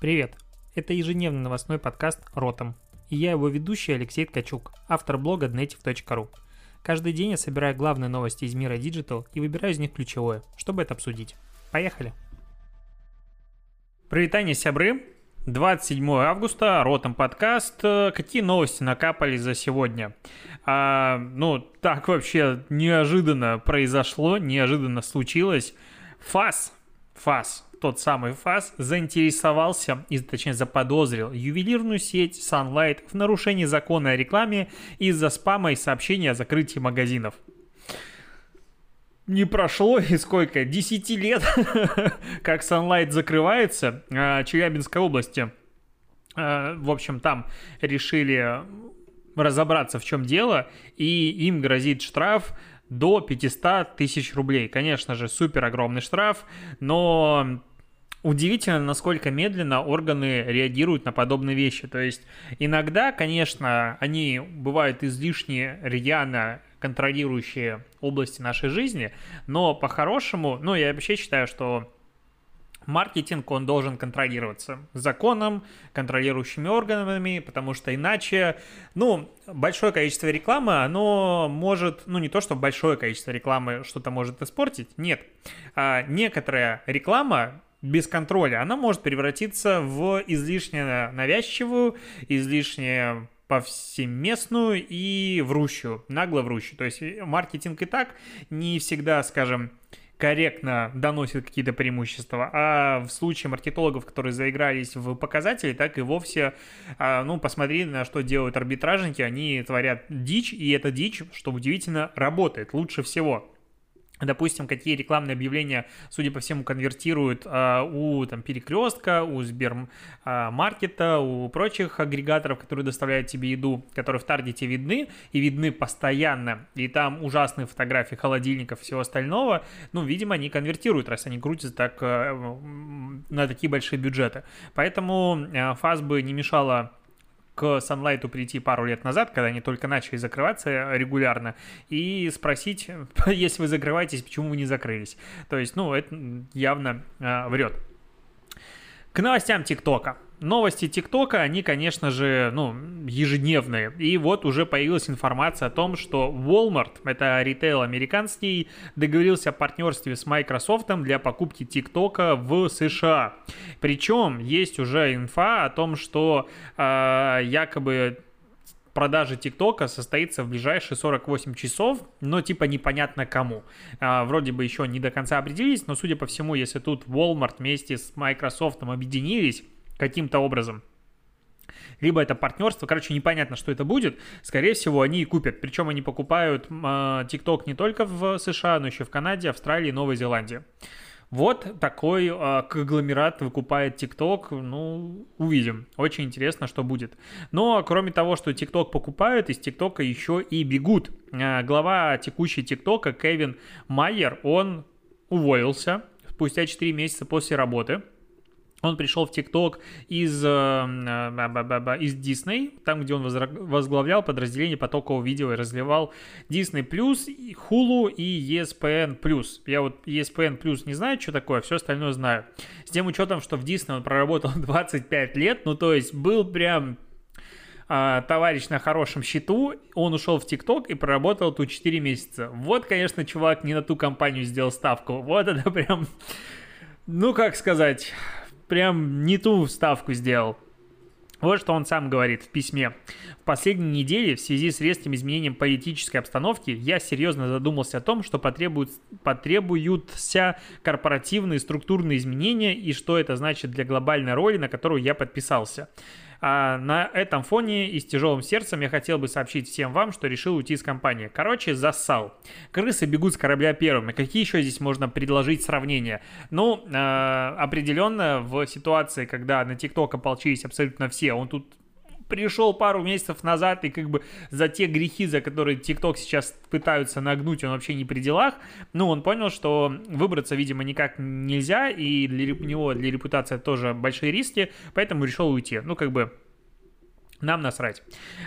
Привет! Это ежедневный новостной подкаст «Ротом». И я его ведущий Алексей Ткачук, автор блога dnetiv.ru. Каждый день я собираю главные новости из мира Digital и выбираю из них ключевое, чтобы это обсудить. Поехали! Привитание, сябры! 27 августа, Ротом подкаст. Какие новости накапали за сегодня? А, ну, так вообще неожиданно произошло, неожиданно случилось. ФАС, ФАС, тот самый ФАС заинтересовался, и, точнее заподозрил, ювелирную сеть Sunlight в нарушении закона о рекламе из-за спама и сообщений о закрытии магазинов. Не прошло и сколько? 10 лет, как Sunlight закрывается в Челябинской области. А, в общем, там решили разобраться, в чем дело, и им грозит штраф до 500 тысяч рублей. Конечно же, супер огромный штраф, но Удивительно, насколько медленно органы реагируют на подобные вещи. То есть иногда, конечно, они бывают излишне рьяно контролирующие области нашей жизни, но по-хорошему, ну, я вообще считаю, что маркетинг, он должен контролироваться законом, контролирующими органами, потому что иначе, ну, большое количество рекламы, оно может, ну, не то, что большое количество рекламы что-то может испортить, нет. А некоторая реклама без контроля, она может превратиться в излишне навязчивую, излишне повсеместную и врущую, нагло врущую. То есть маркетинг и так не всегда, скажем, корректно доносит какие-то преимущества, а в случае маркетологов, которые заигрались в показатели, так и вовсе, а, ну, посмотри, на что делают арбитражники, они творят дичь, и эта дичь, что удивительно, работает лучше всего допустим, какие рекламные объявления, судя по всему, конвертируют а, у там, Перекрестка, у Сбермаркета, у прочих агрегаторов, которые доставляют тебе еду, которые в таргете видны и видны постоянно, и там ужасные фотографии холодильников и всего остального, ну, видимо, они конвертируют, раз они крутятся так а, на такие большие бюджеты. Поэтому а, ФАС бы не мешало к Sunlight прийти пару лет назад, когда они только начали закрываться регулярно, и спросить, если вы закрываетесь, почему вы не закрылись. То есть, ну, это явно э, врет. К новостям ТикТока. Новости ТикТока, они, конечно же, ну, ежедневные. И вот уже появилась информация о том, что Walmart, это ритейл американский, договорился о партнерстве с Microsoft для покупки ТикТока в США. Причем есть уже инфа о том, что э, якобы продажа ТикТока состоится в ближайшие 48 часов, но типа непонятно кому. А, вроде бы еще не до конца определились, но судя по всему, если тут Walmart вместе с Microsoft объединились, каким-то образом. Либо это партнерство, короче, непонятно, что это будет. Скорее всего, они и купят. Причем они покупают TikTok не только в США, но еще в Канаде, Австралии Новой Зеландии. Вот такой э, конгломерат выкупает TikTok. Ну, увидим. Очень интересно, что будет. Но кроме того, что TikTok покупают, из TikTok еще и бегут. Э, глава текущей TikTok Кевин Майер, он уволился спустя 4 месяца после работы. Он пришел в ТикТок из, э, э, из Disney, там, где он возглавлял подразделение потокового видео и разливал Disney+, Hulu и ESPN+. Я вот ESPN+, не знаю, что такое, все остальное знаю. С тем учетом, что в Disney он проработал 25 лет, ну, то есть был прям а, товарищ на хорошем счету, он ушел в ТикТок и проработал тут 4 месяца. Вот, конечно, чувак не на ту компанию сделал ставку. Вот это прям, ну, как сказать, прям не ту ставку сделал. Вот что он сам говорит в письме. В последние недели в связи с резким изменением политической обстановки я серьезно задумался о том, что потребуют, потребуются корпоративные структурные изменения и что это значит для глобальной роли, на которую я подписался. А на этом фоне и с тяжелым сердцем я хотел бы сообщить всем вам, что решил уйти из компании. Короче, зассал. Крысы бегут с корабля первыми. Какие еще здесь можно предложить сравнения? Ну, э, определенно в ситуации, когда на ТикТок ополчились абсолютно все, он тут пришел пару месяцев назад, и как бы за те грехи, за которые ТикТок сейчас пытаются нагнуть, он вообще не при делах, ну, он понял, что выбраться, видимо, никак нельзя, и для него, для репутации тоже большие риски, поэтому решил уйти. Ну, как бы Нам насрать.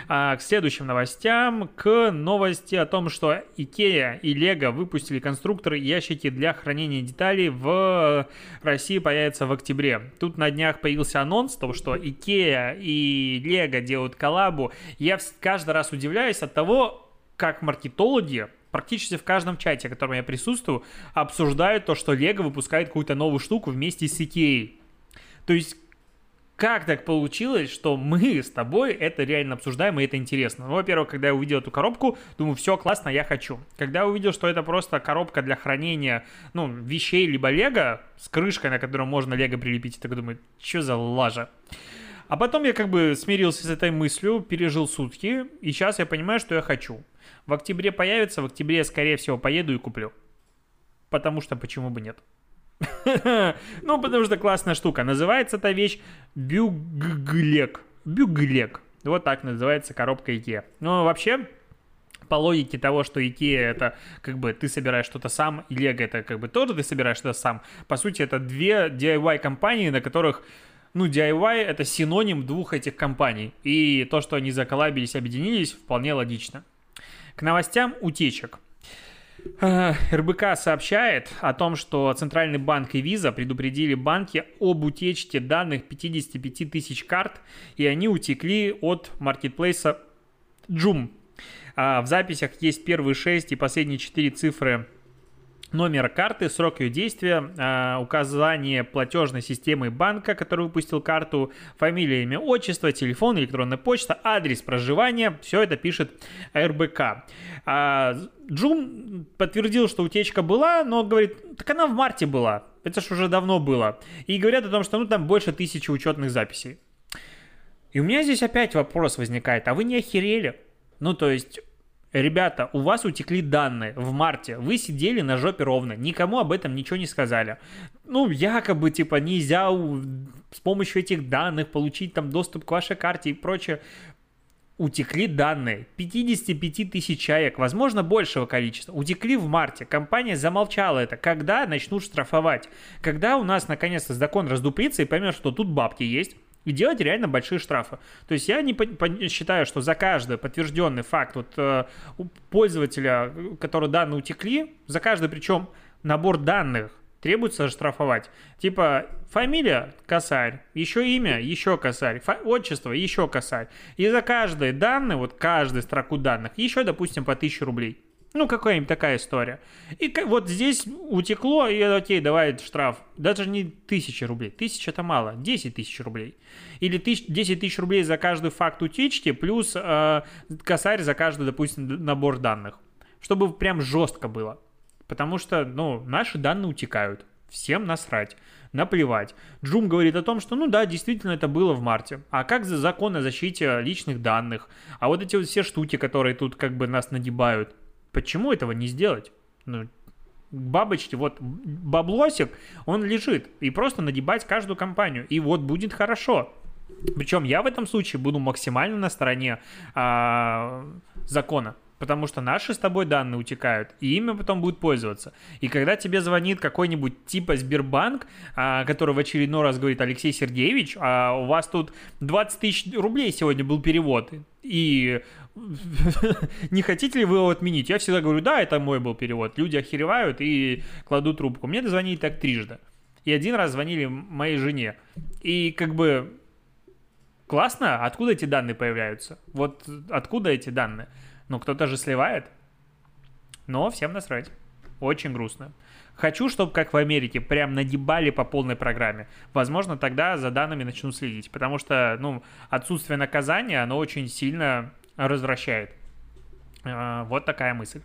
А, к следующим новостям, к новости о том, что Икея и Лего выпустили конструкторы и ящики для хранения деталей в России появятся в октябре. Тут на днях появился анонс того, что Икея и Лего делают коллабу. Я каждый раз удивляюсь от того, как маркетологи практически в каждом чате, в котором я присутствую, обсуждают то, что Лего выпускает какую-то новую штуку вместе с Икеей. То есть как так получилось, что мы с тобой это реально обсуждаем, и это интересно? Ну, во-первых, когда я увидел эту коробку, думаю, все классно, я хочу. Когда я увидел, что это просто коробка для хранения, ну, вещей либо лего с крышкой, на которую можно лего прилепить, я так думаю, что за лажа? А потом я как бы смирился с этой мыслью, пережил сутки, и сейчас я понимаю, что я хочу. В октябре появится, в октябре скорее всего, поеду и куплю. Потому что почему бы нет? Ну, потому что классная штука. Называется эта вещь бюглек. Бюглек. Вот так называется коробка IKEA. Ну, вообще, по логике того, что IKEA это как бы ты собираешь что-то сам, и Lego это как бы тоже ты собираешь что-то сам. По сути, это две DIY компании, на которых ну, DIY это синоним двух этих компаний. И то, что они заколабились, объединились, вполне логично. К новостям утечек. Э, РБК сообщает о том, что Центральный банк и Виза предупредили банки об утечке данных 55 тысяч карт, и они утекли от маркетплейса Joom. А в записях есть первые 6 и последние 4 цифры номер карты, срок ее действия, э, указание платежной системы банка, который выпустил карту, фамилия, имя, отчество, телефон, электронная почта, адрес проживания, все это пишет РБК. А Джум подтвердил, что утечка была, но говорит, так она в марте была, это ж уже давно было. И говорят о том, что ну там больше тысячи учетных записей. И у меня здесь опять вопрос возникает, а вы не охерели? Ну, то есть, Ребята, у вас утекли данные в марте, вы сидели на жопе ровно, никому об этом ничего не сказали. Ну, якобы, типа, нельзя с помощью этих данных получить там доступ к вашей карте и прочее. Утекли данные. 55 тысяч человек, возможно, большего количества. Утекли в марте. Компания замолчала это. Когда начнут штрафовать? Когда у нас, наконец-то, закон раздуплится и поймет, что тут бабки есть, и делать реально большие штрафы. То есть я не по- по- считаю, что за каждый подтвержденный факт вот, э, у пользователя, который данные утекли, за каждый причем набор данных требуется штрафовать. Типа фамилия – косарь, еще имя – еще косарь, фа- отчество – еще косарь. И за каждые данные, вот каждую строку данных, еще, допустим, по 1000 рублей. Ну, какая-нибудь такая история. И вот здесь утекло, и окей, давай штраф. Даже не тысяча рублей. Тысяча это мало. 10 тысяч рублей. Или 10 тысяч рублей за каждый факт утечки, плюс э, косарь за каждый, допустим, набор данных. Чтобы прям жестко было. Потому что, ну, наши данные утекают. Всем насрать, наплевать. Джум говорит о том, что, ну да, действительно это было в марте. А как за закон о защите личных данных? А вот эти вот все штуки, которые тут как бы нас нагибают, Почему этого не сделать? Ну, бабочки, вот баблосик, он лежит. И просто нагибать каждую компанию. И вот будет хорошо. Причем я в этом случае буду максимально на стороне а, закона потому что наши с тобой данные утекают, и ими потом будет пользоваться. И когда тебе звонит какой-нибудь типа Сбербанк, а, который в очередной раз говорит Алексей Сергеевич, а у вас тут 20 тысяч рублей сегодня был перевод, и не хотите ли вы его отменить? Я всегда говорю, да, это мой был перевод. Люди охеревают и кладут трубку. Мне дозвонили так трижды. И один раз звонили моей жене. И как бы классно, откуда эти данные появляются? Вот откуда эти данные? Ну, кто-то же сливает. Но всем насрать. Очень грустно. Хочу, чтобы, как в Америке, прям нагибали по полной программе. Возможно, тогда за данными начнут следить. Потому что, ну, отсутствие наказания, оно очень сильно развращает. А, вот такая мысль.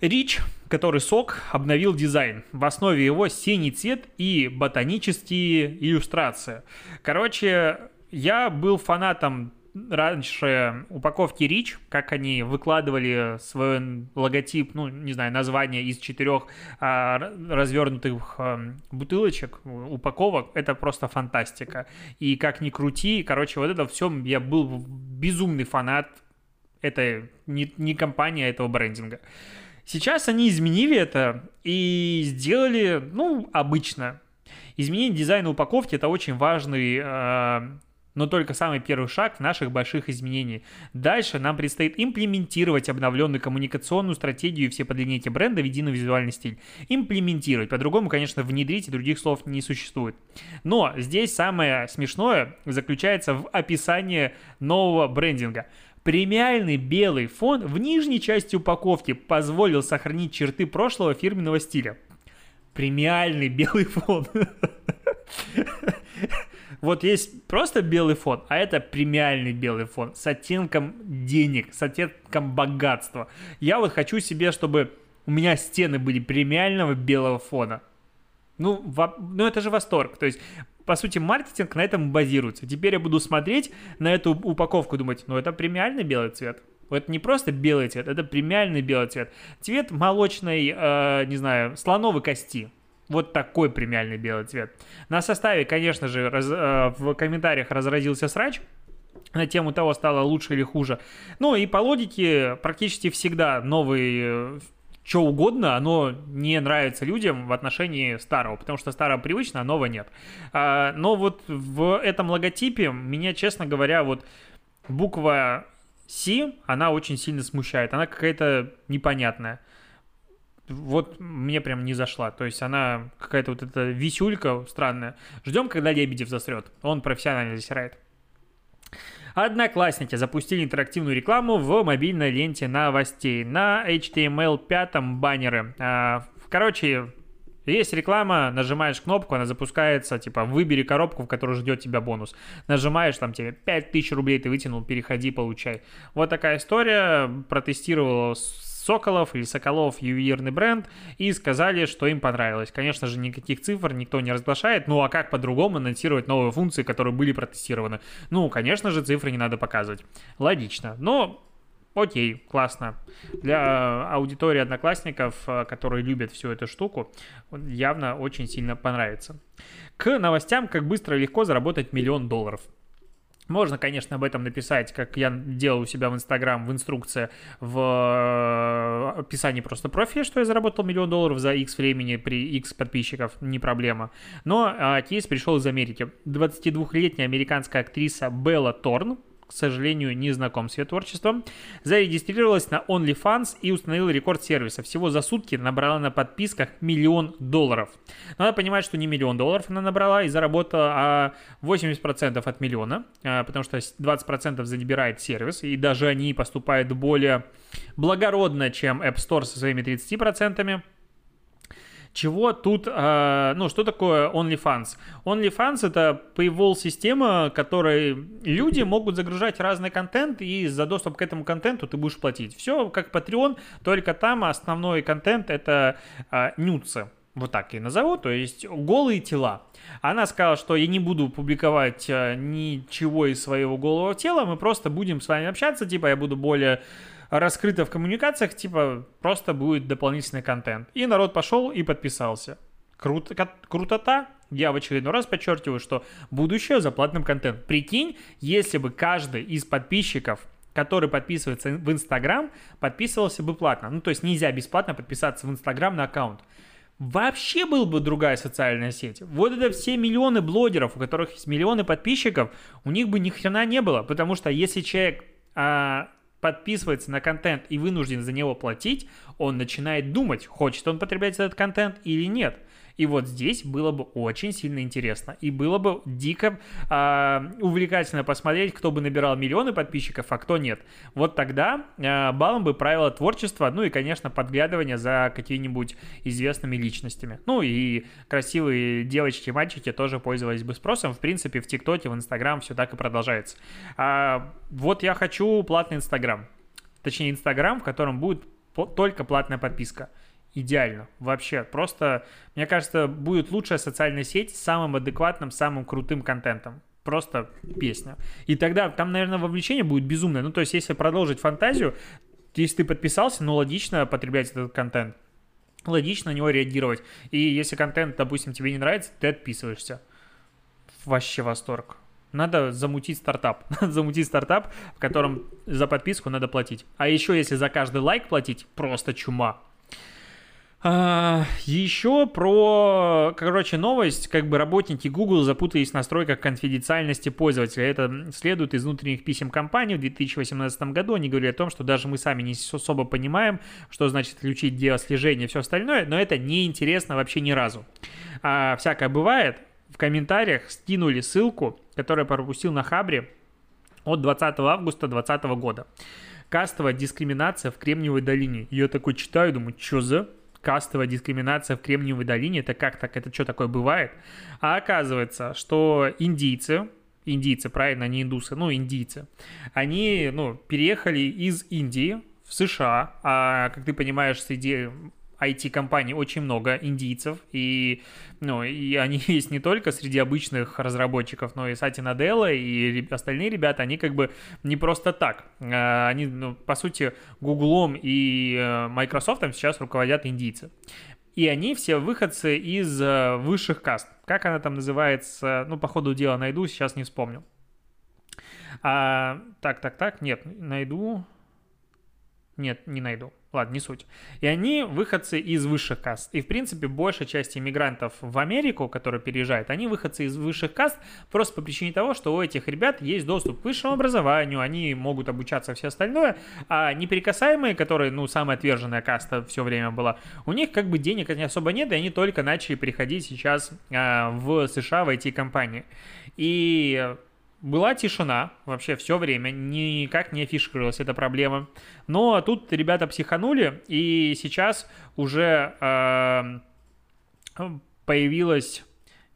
Рич, который сок, обновил дизайн. В основе его синий цвет и ботанические иллюстрации. Короче, я был фанатом раньше упаковки Rich, как они выкладывали свой логотип, ну, не знаю, название из четырех а, развернутых а, бутылочек, упаковок, это просто фантастика. И как ни крути, короче, вот это все, я был безумный фанат этой, не, не компании, а этого брендинга. Сейчас они изменили это и сделали, ну, обычно. Изменение дизайна упаковки – это очень важный э, но только самый первый шаг в наших больших изменений. Дальше нам предстоит имплементировать обновленную коммуникационную стратегию и все по длине бренда в единый визуальный стиль. Имплементировать. По-другому, конечно, внедрить и других слов не существует. Но здесь самое смешное заключается в описании нового брендинга. Премиальный белый фон в нижней части упаковки позволил сохранить черты прошлого фирменного стиля. Премиальный белый фон. Вот есть просто белый фон, а это премиальный белый фон с оттенком денег, с оттенком богатства. Я вот хочу себе, чтобы у меня стены были премиального белого фона. Ну, во... ну это же восторг. То есть, по сути, маркетинг на этом базируется. Теперь я буду смотреть на эту упаковку и думать, ну это премиальный белый цвет. Это не просто белый цвет, это премиальный белый цвет. Цвет молочной, э, не знаю, слоновой кости. Вот такой премиальный белый цвет. На составе, конечно же, раз, э, в комментариях разразился срач на тему того, стало лучше или хуже. Ну и по логике практически всегда новый э, что угодно, оно не нравится людям в отношении старого, потому что старого привычно, а нового нет. А, но вот в этом логотипе меня, честно говоря, вот буква C, она очень сильно смущает. Она какая-то непонятная вот мне прям не зашла. То есть она какая-то вот эта висюлька странная. Ждем, когда Лебедев засрет. Он профессионально засирает. Одноклассники запустили интерактивную рекламу в мобильной ленте новостей на HTML5 баннеры. А, короче, есть реклама, нажимаешь кнопку, она запускается, типа, выбери коробку, в которой ждет тебя бонус. Нажимаешь, там тебе 5000 рублей ты вытянул, переходи, получай. Вот такая история, протестировал Соколов или Соколов ювелирный бренд и сказали, что им понравилось. Конечно же, никаких цифр никто не разглашает, ну а как по-другому анонсировать новые функции, которые были протестированы? Ну, конечно же, цифры не надо показывать. Логично. Но Окей, классно. Для аудитории одноклассников, э, которые любят всю эту штуку, явно очень сильно понравится. К новостям, как быстро и легко заработать миллион долларов. Можно, конечно, об этом написать, как я делал у себя в Инстаграм, в инструкции, в э, описании просто профиля, что я заработал миллион долларов за X времени при X подписчиков, не проблема. Но а, кейс пришел из Америки. 22-летняя американская актриса Белла Торн, к сожалению, не знаком с ее творчеством, зарегистрировалась на OnlyFans и установила рекорд сервиса. Всего за сутки набрала на подписках миллион долларов. Надо понимать, что не миллион долларов она набрала и заработала, а 80% от миллиона, а, потому что 20% забирает сервис, и даже они поступают более благородно, чем App Store со своими 30% чего тут, э, ну, что такое OnlyFans? OnlyFans это paywall система, которой люди могут загружать разный контент, и за доступ к этому контенту ты будешь платить. Все как Patreon, только там основной контент это э, нюцы вот так и назову, то есть голые тела. Она сказала, что я не буду публиковать э, ничего из своего голого тела, мы просто будем с вами общаться, типа я буду более раскрыто в коммуникациях, типа просто будет дополнительный контент. И народ пошел и подписался. Круто, крутота. Я в очередной раз подчеркиваю, что будущее за платным контентом. Прикинь, если бы каждый из подписчиков который подписывается в Инстаграм, подписывался бы платно. Ну, то есть нельзя бесплатно подписаться в Инстаграм на аккаунт. Вообще была бы другая социальная сеть. Вот это все миллионы блогеров, у которых есть миллионы подписчиков, у них бы ни хрена не было. Потому что если человек а, подписывается на контент и вынужден за него платить, он начинает думать, хочет он потреблять этот контент или нет. И вот здесь было бы очень сильно интересно. И было бы дико э, увлекательно посмотреть, кто бы набирал миллионы подписчиков, а кто нет. Вот тогда э, балом бы правило творчества, ну и, конечно, подглядывание за какими-нибудь известными личностями. Ну и красивые девочки и мальчики тоже пользовались бы спросом. В принципе, в ТикТоке, в Инстаграм все так и продолжается. А, вот я хочу платный Инстаграм. Точнее, Инстаграм, в котором будет только платная подписка идеально. Вообще, просто, мне кажется, будет лучшая социальная сеть с самым адекватным, самым крутым контентом. Просто песня. И тогда там, наверное, вовлечение будет безумное. Ну, то есть, если продолжить фантазию, если ты подписался, ну, логично потреблять этот контент. Логично на него реагировать. И если контент, допустим, тебе не нравится, ты отписываешься. Вообще восторг. Надо замутить стартап. Надо замутить стартап, в котором за подписку надо платить. А еще если за каждый лайк платить, просто чума. А, еще про, короче, новость, как бы работники Google запутались в настройках конфиденциальности пользователя. Это следует из внутренних писем компании в 2018 году. Они говорили о том, что даже мы сами не особо понимаем, что значит включить геослежение и все остальное, но это не интересно вообще ни разу. А, всякое бывает. В комментариях скинули ссылку, которую пропустил на Хабре от 20 августа 2020 года. Кастовая дискриминация в Кремниевой долине. Я такой читаю, думаю, что за кастовая дискриминация в Кремниевой долине, это как так, это что такое бывает? А оказывается, что индийцы, индийцы, правильно, не индусы, ну, индийцы, они, ну, переехали из Индии в США, а, как ты понимаешь, среди IT-компаний очень много индийцев, и, ну, и они есть не только среди обычных разработчиков, но и Сати Наделла и остальные ребята, они как бы не просто так. А, они, ну, по сути, Гуглом и э, Microsoft сейчас руководят индийцы. И они все выходцы из э, высших каст. Как она там называется? Ну, по ходу дела найду, сейчас не вспомню. А, так, так, так, нет, найду. Нет, не найду. Ладно, не суть. И они выходцы из высших каст. И, в принципе, большая часть иммигрантов в Америку, которые переезжают, они выходцы из высших каст просто по причине того, что у этих ребят есть доступ к высшему образованию, они могут обучаться все остальное, а неприкасаемые, которые, ну, самая отверженная каста все время была, у них как бы денег не особо нет, и они только начали приходить сейчас а, в США в IT-компании. И была тишина вообще все время, никак не афишировалась эта проблема. Но тут ребята психанули, и сейчас уже э, появилась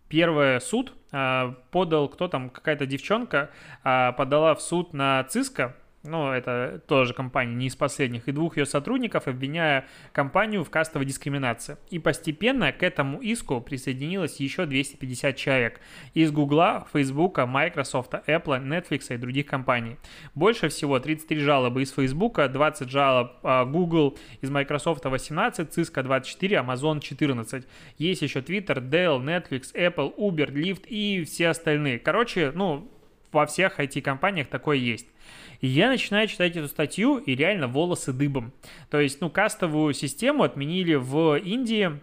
первый суд, э, подал кто там, какая-то девчонка, э, подала в суд на Cisco, ну, это тоже компания не из последних, и двух ее сотрудников, обвиняя компанию в кастовой дискриминации. И постепенно к этому иску присоединилось еще 250 человек из Гугла, Фейсбука, Microsoft, Apple, Netflix и других компаний. Больше всего 33 жалобы из Фейсбука, 20 жалоб а, Google, из Microsoft 18, Cisco 24, Amazon 14. Есть еще Twitter, Dell, Netflix, Apple, Uber, Lyft и все остальные. Короче, ну, во всех IT-компаниях такое есть. И я начинаю читать эту статью, и реально волосы дыбом. То есть, ну, кастовую систему отменили в Индии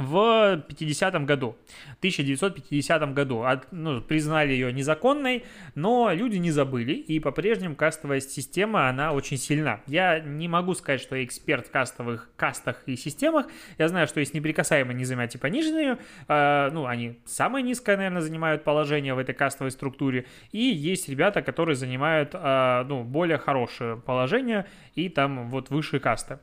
в 50 году, 1950 году. От, ну, признали ее незаконной, но люди не забыли, и по-прежнему кастовая система, она очень сильна. Я не могу сказать, что я эксперт в кастовых кастах и системах. Я знаю, что есть неприкасаемые незаметно пониженные, э, ну, они самое низкое, наверное, занимают положение в этой кастовой структуре, и есть ребята, которые занимают, э, ну, более хорошее положение, и там вот высшие касты.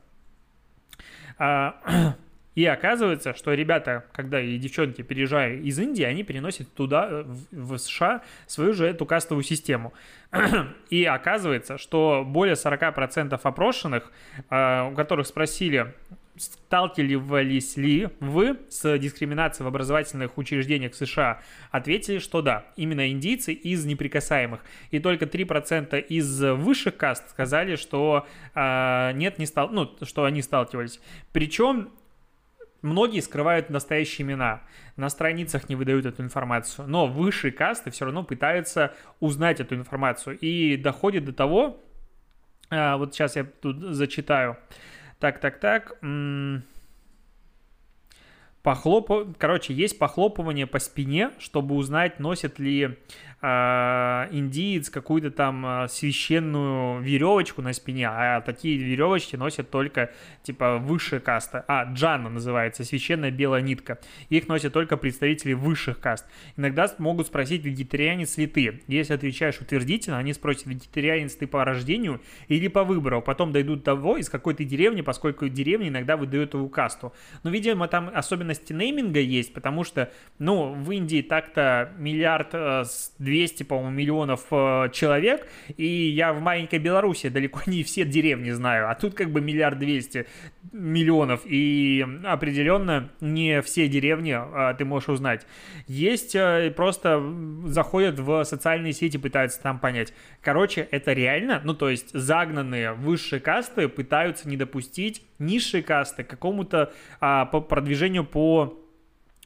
И оказывается, что ребята, когда и девчонки, переезжая из Индии, они переносят туда, в США, свою же эту кастовую систему. И оказывается, что более 40% опрошенных, а, у которых спросили, сталкивались ли вы с дискриминацией в образовательных учреждениях США, ответили, что да, именно индийцы из неприкасаемых. И только 3% из высших каст сказали, что э, нет, не стал, ну, что они сталкивались. Причем Многие скрывают настоящие имена, на страницах не выдают эту информацию, но высшие касты все равно пытаются узнать эту информацию. И доходит до того, а, вот сейчас я тут зачитаю. Так, так, так. Похлоп... Короче, есть похлопывание по спине, чтобы узнать, носит ли индиец какую-то там а, священную веревочку на спине, а такие веревочки носят только, типа, высшая каста. А, джана называется, священная белая нитка. Их носят только представители высших каст. Иногда могут спросить, вегетарианец ли ты. Если отвечаешь утвердительно, они спросят, вегетарианец ты по рождению или по выбору. Потом дойдут до того, из какой ты деревни, поскольку деревня иногда выдают его касту. Но, видимо, там особенности нейминга есть, потому что, ну, в Индии так-то миллиард э, 200, по-моему, миллионов э, человек, и я в маленькой Беларуси далеко не все деревни знаю, а тут как бы миллиард двести миллионов, и определенно не все деревни э, ты можешь узнать. Есть э, просто заходят в социальные сети, пытаются там понять. Короче, это реально, ну то есть загнанные высшие касты пытаются не допустить низшие касты какому-то а, по продвижению по Э,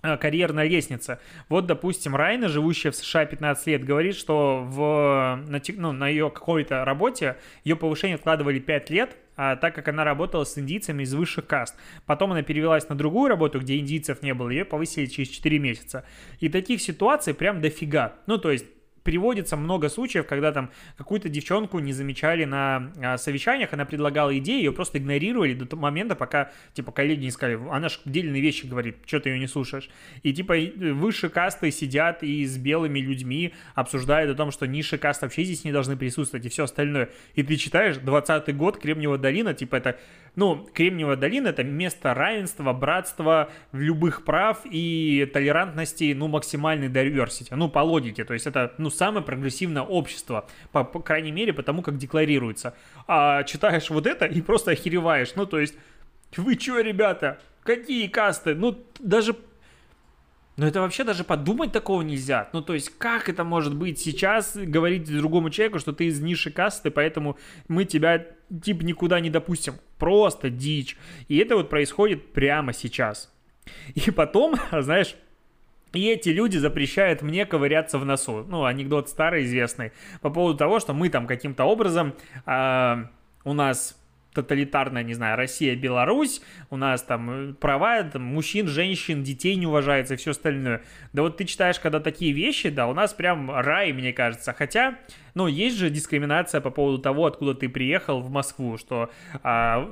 карьерная лестница. Вот, допустим, Райна, живущая в США 15 лет, говорит, что в, на, ну, на ее какой-то работе ее повышение откладывали 5 лет, а, так как она работала с индийцами из высших каст. Потом она перевелась на другую работу, где индийцев не было, ее повысили через 4 месяца. И таких ситуаций прям дофига. Ну, то есть приводится много случаев, когда там какую-то девчонку не замечали на а, совещаниях, она предлагала идеи, ее просто игнорировали до того момента, пока, типа, коллеги не сказали, она же дельные вещи говорит, что ты ее не слушаешь. И, типа, выше касты сидят и с белыми людьми обсуждают о том, что низшие касты вообще здесь не должны присутствовать и все остальное. И ты читаешь 20 год, Кремниевая долина, типа, это, ну, Кремниевая долина это место равенства, братства, любых прав и толерантности, ну, максимальной diversity, ну, по логике, то есть это, ну, самое прогрессивное общество, по, по крайней мере, потому как декларируется. А читаешь вот это и просто охереваешь. Ну, то есть, вы чё, ребята, какие касты? Ну, даже но это вообще даже подумать такого нельзя. Ну, то есть, как это может быть сейчас говорить другому человеку, что ты из ниши касты, поэтому мы тебя, типа, никуда не допустим. Просто дичь. И это вот происходит прямо сейчас. И потом, знаешь, и эти люди запрещают мне ковыряться в носу. Ну, анекдот старый, известный. По поводу того, что мы там каким-то образом... Э, у нас тоталитарная, не знаю, Россия, Беларусь, у нас там э, права там, мужчин, женщин, детей не уважается и все остальное. Да вот ты читаешь, когда такие вещи, да, у нас прям рай, мне кажется. Хотя, ну, есть же дискриминация по поводу того, откуда ты приехал в Москву, что а,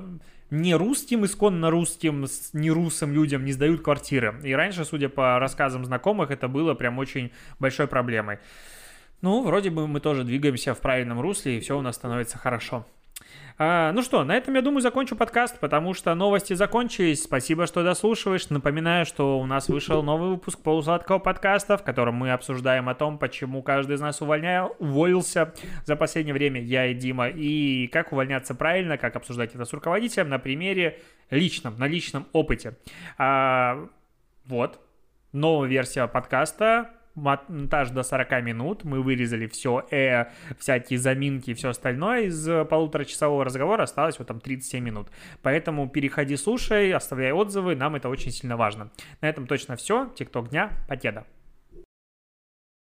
не русским, исконно русским, не русым людям не сдают квартиры. И раньше, судя по рассказам знакомых, это было прям очень большой проблемой. Ну, вроде бы мы тоже двигаемся в правильном русле, и все у нас становится хорошо. А, ну что, на этом, я думаю, закончу подкаст, потому что новости закончились. Спасибо, что дослушиваешь. Напоминаю, что у нас вышел новый выпуск полусладкого подкаста, в котором мы обсуждаем о том, почему каждый из нас увольнял, уволился за последнее время, я и Дима, и как увольняться правильно, как обсуждать это с руководителем на примере личном, на личном опыте. А, вот, новая версия подкаста монтаж до 40 минут, мы вырезали все, э, всякие заминки и все остальное, из полуторачасового разговора осталось вот там 37 минут. Поэтому переходи, слушай, оставляй отзывы, нам это очень сильно важно. На этом точно все. Тикток дня, покеда.